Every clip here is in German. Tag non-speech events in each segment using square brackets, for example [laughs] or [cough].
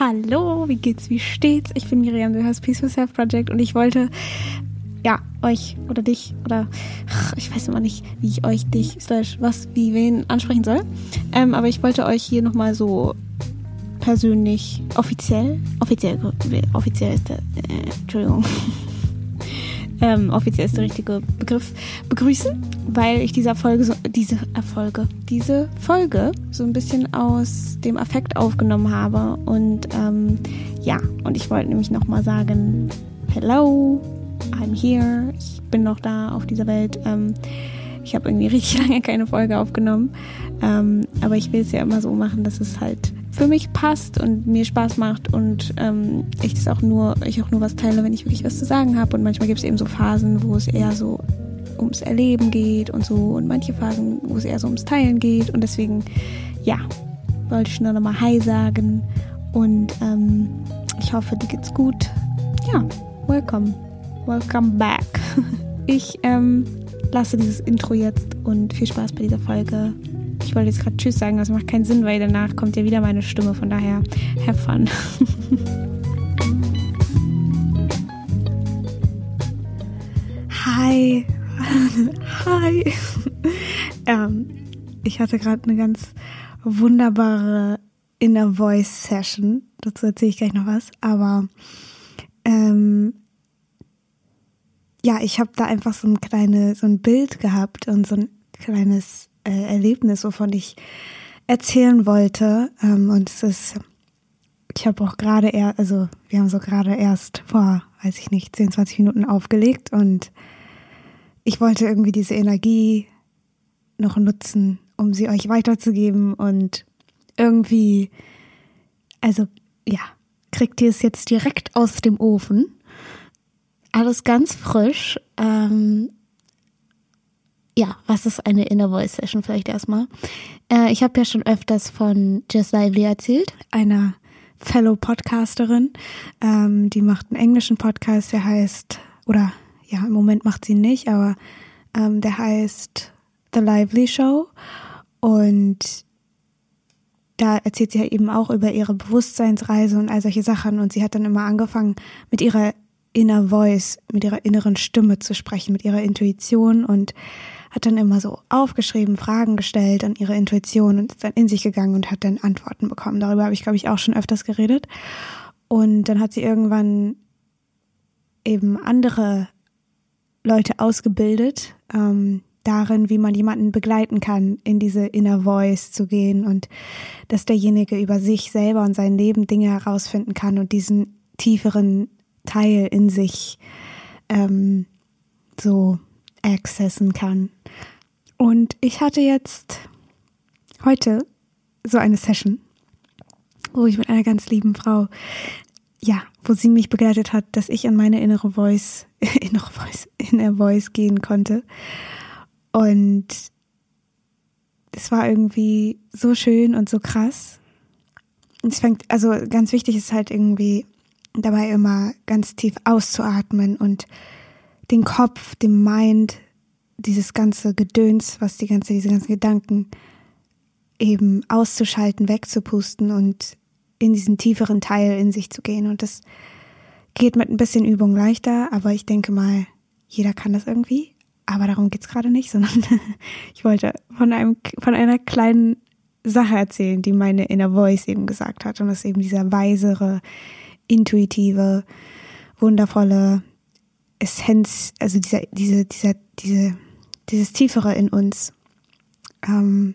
Hallo, wie geht's, wie steht's? Ich bin Miriam, du hörst Peace for Self Project und ich wollte, ja, euch oder dich oder ich weiß immer nicht, wie ich euch, dich, slash, was, wie, wen ansprechen soll. Ähm, aber ich wollte euch hier nochmal so persönlich, offiziell, offiziell, offiziell ist der, äh, Entschuldigung, [laughs] ähm, offiziell ist der richtige Begriff, begrüßen, weil ich diese Folge, so, diese Erfolge, diese Folge so ein bisschen aus dem Affekt aufgenommen habe. Und ähm, ja, und ich wollte nämlich nochmal sagen, hello, I'm here, ich bin noch da auf dieser Welt. Ähm, ich habe irgendwie [laughs] richtig lange keine Folge aufgenommen. Ähm, aber ich will es ja immer so machen, dass es halt für mich passt und mir Spaß macht und ähm, ich das auch nur, ich auch nur was teile, wenn ich wirklich was zu sagen habe. Und manchmal gibt es eben so Phasen, wo es eher so ums Erleben geht und so und manche Phasen, wo es eher so ums Teilen geht. Und deswegen, ja, wollte ich nur nochmal Hi sagen und ähm, ich hoffe, dir geht's gut. Ja, welcome, welcome back. [laughs] Ich ähm, lasse dieses Intro jetzt und viel Spaß bei dieser Folge. Ich wollte jetzt gerade Tschüss sagen, das macht keinen Sinn, weil danach kommt ja wieder meine Stimme. Von daher, have fun. [laughs] Hi. [laughs] Hi. ähm, ich hatte gerade eine ganz wunderbare Inner Voice Session. Dazu erzähle ich gleich noch was. Aber ähm, ja, ich habe da einfach so ein kleines, so ein Bild gehabt und so ein kleines äh, Erlebnis, wovon ich erzählen wollte. Ähm, und es ist, ich habe auch gerade eher, also wir haben so gerade erst vor, weiß ich nicht, 10, 20 Minuten aufgelegt und ich wollte irgendwie diese Energie noch nutzen, um sie euch weiterzugeben und irgendwie, also ja, kriegt ihr es jetzt direkt aus dem Ofen. Alles ganz frisch. Ähm, ja, was ist eine Inner Voice Session vielleicht erstmal? Äh, ich habe ja schon öfters von Jess Lively erzählt, einer Fellow Podcasterin. Ähm, die macht einen englischen Podcast, der heißt, oder ja, im Moment macht sie nicht, aber ähm, der heißt The Lively Show. Und da erzählt sie ja eben auch über ihre Bewusstseinsreise und all solche Sachen. Und sie hat dann immer angefangen, mit ihrer Inner Voice, mit ihrer inneren Stimme zu sprechen, mit ihrer Intuition und hat dann immer so aufgeschrieben, Fragen gestellt an ihre Intuition und ist dann in sich gegangen und hat dann Antworten bekommen. Darüber habe ich, glaube ich, auch schon öfters geredet. Und dann hat sie irgendwann eben andere Leute ausgebildet, ähm, darin, wie man jemanden begleiten kann, in diese Inner Voice zu gehen und dass derjenige über sich selber und sein Leben Dinge herausfinden kann und diesen tieferen Teil in sich ähm, so accessen kann. Und ich hatte jetzt heute so eine Session, wo ich mit einer ganz lieben Frau, ja, wo sie mich begleitet hat, dass ich an meine innere Voice, [laughs] innere Voice, inner Voice gehen konnte. Und es war irgendwie so schön und so krass. Und es fängt, also ganz wichtig ist halt irgendwie dabei immer ganz tief auszuatmen und den Kopf, dem Mind, dieses ganze Gedöns, was die ganze, diese ganzen Gedanken eben auszuschalten, wegzupusten und in diesen tieferen Teil in sich zu gehen. Und das geht mit ein bisschen Übung leichter, aber ich denke mal, jeder kann das irgendwie. Aber darum geht's gerade nicht, sondern [laughs] ich wollte von einem, von einer kleinen Sache erzählen, die meine Inner Voice eben gesagt hat. Und das ist eben dieser weisere, intuitive, wundervolle Essenz, also dieser, diese, dieser, diese, dieses Tiefere in uns. Ähm,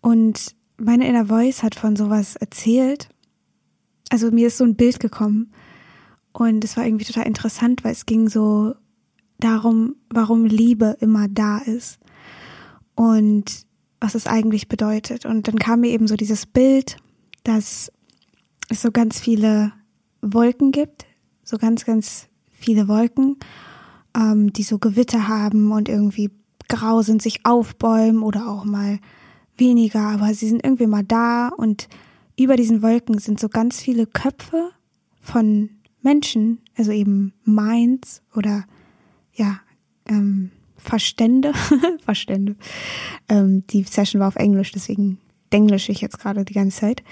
und meine Inner Voice hat von sowas erzählt. Also mir ist so ein Bild gekommen und es war irgendwie total interessant, weil es ging so darum, warum Liebe immer da ist und was es eigentlich bedeutet. Und dann kam mir eben so dieses Bild, dass es so ganz viele Wolken gibt, so ganz, ganz viele Wolken, ähm, die so Gewitter haben und irgendwie grau sind, sich aufbäumen oder auch mal weniger, aber sie sind irgendwie mal da und über diesen Wolken sind so ganz viele Köpfe von Menschen, also eben Minds oder ja, ähm, Verstände, [laughs] Verstände. Ähm, die Session war auf Englisch, deswegen denglisch ich jetzt gerade die ganze Zeit.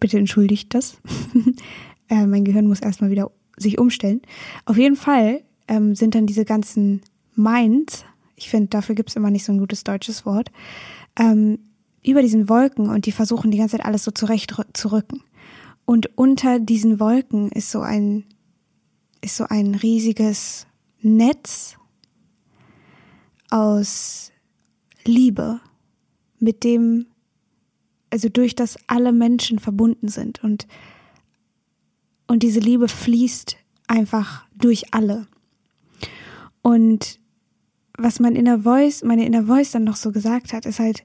Bitte entschuldigt das. [laughs] äh, mein Gehirn muss erstmal wieder sich umstellen. Auf jeden Fall ähm, sind dann diese ganzen Minds, ich finde, dafür gibt es immer nicht so ein gutes deutsches Wort, ähm, über diesen Wolken und die versuchen die ganze Zeit alles so zurecht zu rücken. Und unter diesen Wolken ist so ein, ist so ein riesiges Netz aus Liebe, mit dem, also durch das alle Menschen verbunden sind und, und diese Liebe fließt einfach durch alle. Und was mein Inner Voice, meine Inner Voice dann noch so gesagt hat, ist halt,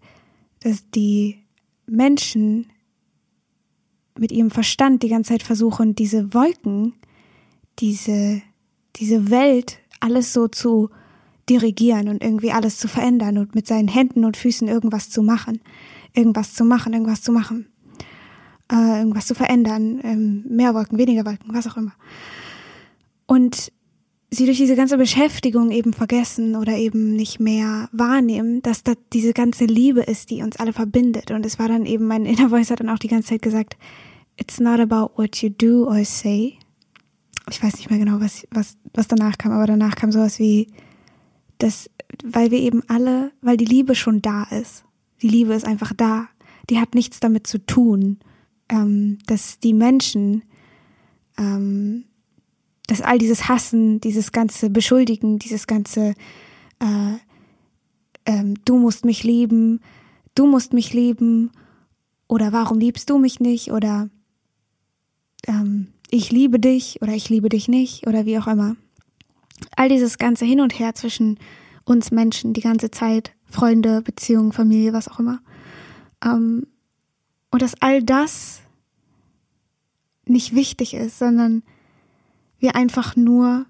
dass die Menschen mit ihrem Verstand die ganze Zeit versuchen, diese Wolken, diese, diese Welt, alles so zu dirigieren und irgendwie alles zu verändern und mit seinen Händen und Füßen irgendwas zu machen. Irgendwas zu machen, irgendwas zu machen. Äh, irgendwas zu verändern. Ähm, mehr Wolken, weniger Wolken, was auch immer. Und sie durch diese ganze Beschäftigung eben vergessen oder eben nicht mehr wahrnehmen, dass da diese ganze Liebe ist, die uns alle verbindet. Und es war dann eben, mein Inner Voice hat dann auch die ganze Zeit gesagt, it's not about what you do or say. Ich weiß nicht mehr genau, was, was, was danach kam, aber danach kam sowas wie, dass, weil wir eben alle, weil die Liebe schon da ist. Die Liebe ist einfach da. Die hat nichts damit zu tun, ähm, dass die Menschen, ähm, dass all dieses Hassen, dieses ganze Beschuldigen, dieses ganze äh, ähm, Du musst mich lieben, du musst mich lieben oder warum liebst du mich nicht oder ähm, ich liebe dich oder ich liebe dich nicht oder wie auch immer. All dieses ganze Hin und Her zwischen uns Menschen die ganze Zeit, Freunde, Beziehungen, Familie, was auch immer. Ähm, und dass all das nicht wichtig ist, sondern wir einfach nur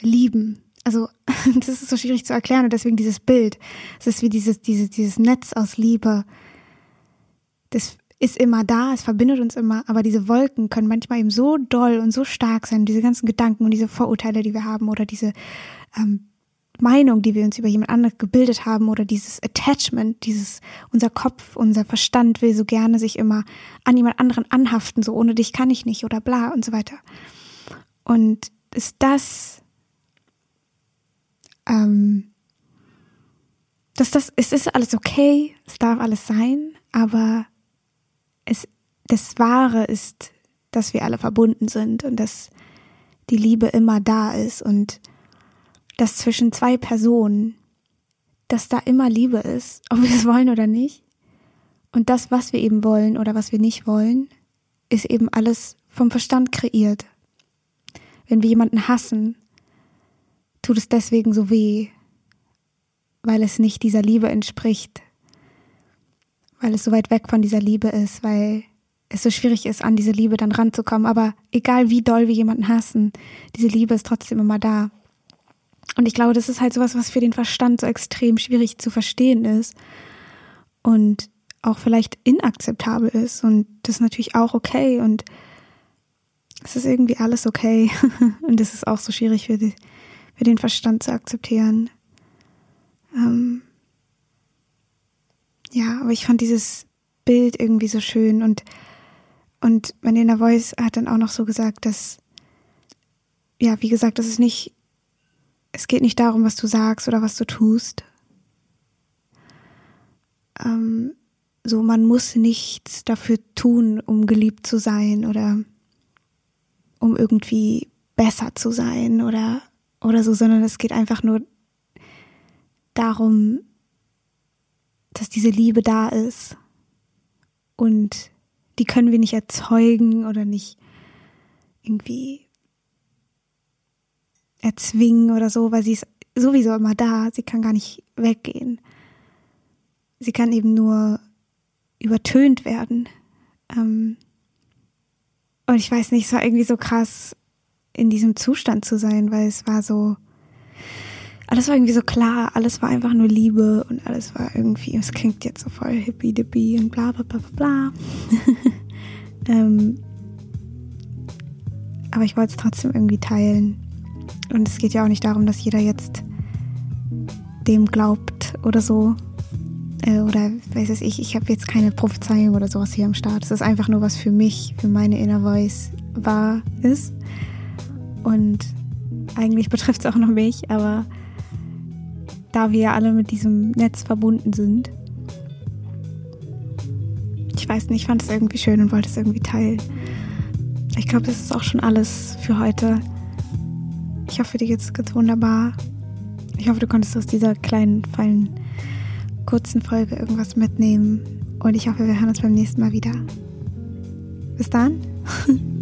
lieben. Also [laughs] das ist so schwierig zu erklären und deswegen dieses Bild. Es ist wie dieses, dieses, dieses Netz aus Liebe. Das ist immer da, es verbindet uns immer, aber diese Wolken können manchmal eben so doll und so stark sein, diese ganzen Gedanken und diese Vorurteile, die wir haben oder diese ähm, Meinung, die wir uns über jemand anderes gebildet haben oder dieses Attachment, dieses, unser Kopf, unser Verstand will so gerne sich immer an jemand anderen anhaften, so ohne dich kann ich nicht oder bla und so weiter. Und ist das, ähm, dass das, es ist alles okay, es darf alles sein, aber es, das Wahre ist, dass wir alle verbunden sind und dass die Liebe immer da ist und dass zwischen zwei Personen, dass da immer Liebe ist, ob wir es wollen oder nicht. Und das, was wir eben wollen oder was wir nicht wollen, ist eben alles vom Verstand kreiert. Wenn wir jemanden hassen, tut es deswegen so weh, weil es nicht dieser Liebe entspricht, weil es so weit weg von dieser Liebe ist, weil es so schwierig ist, an diese Liebe dann ranzukommen. Aber egal wie doll wir jemanden hassen, diese Liebe ist trotzdem immer da. Und ich glaube, das ist halt sowas, was für den Verstand so extrem schwierig zu verstehen ist und auch vielleicht inakzeptabel ist. Und das ist natürlich auch okay und es ist irgendwie alles okay. [laughs] und das ist auch so schwierig für, die, für den Verstand zu akzeptieren. Ähm ja, aber ich fand dieses Bild irgendwie so schön und und Vanilla Voice hat dann auch noch so gesagt, dass ja, wie gesagt, das ist nicht es geht nicht darum, was du sagst oder was du tust. Ähm, so, man muss nichts dafür tun, um geliebt zu sein oder um irgendwie besser zu sein oder, oder so, sondern es geht einfach nur darum, dass diese Liebe da ist und die können wir nicht erzeugen oder nicht irgendwie erzwingen oder so, weil sie ist sowieso immer da. Sie kann gar nicht weggehen. Sie kann eben nur übertönt werden. Ähm und ich weiß nicht, es war irgendwie so krass, in diesem Zustand zu sein, weil es war so, alles war irgendwie so klar, alles war einfach nur Liebe und alles war irgendwie, es klingt jetzt so voll hippie-dippie und bla bla bla bla bla. [laughs] ähm, aber ich wollte es trotzdem irgendwie teilen. Und es geht ja auch nicht darum, dass jeder jetzt dem glaubt oder so. Äh, oder weiß es ich, ich habe jetzt keine Prophezeiung oder sowas hier am Start. Es ist einfach nur was für mich, für meine Inner Voice wahr ist. Und eigentlich betrifft es auch noch mich, aber da wir alle mit diesem Netz verbunden sind, ich weiß nicht, ich fand es irgendwie schön und wollte es irgendwie teilen. Ich glaube, das ist auch schon alles für heute. Ich hoffe, dir geht's ganz wunderbar. Ich hoffe, du konntest aus dieser kleinen, feinen, kurzen Folge irgendwas mitnehmen. Und ich hoffe, wir hören uns beim nächsten Mal wieder. Bis dann. [laughs]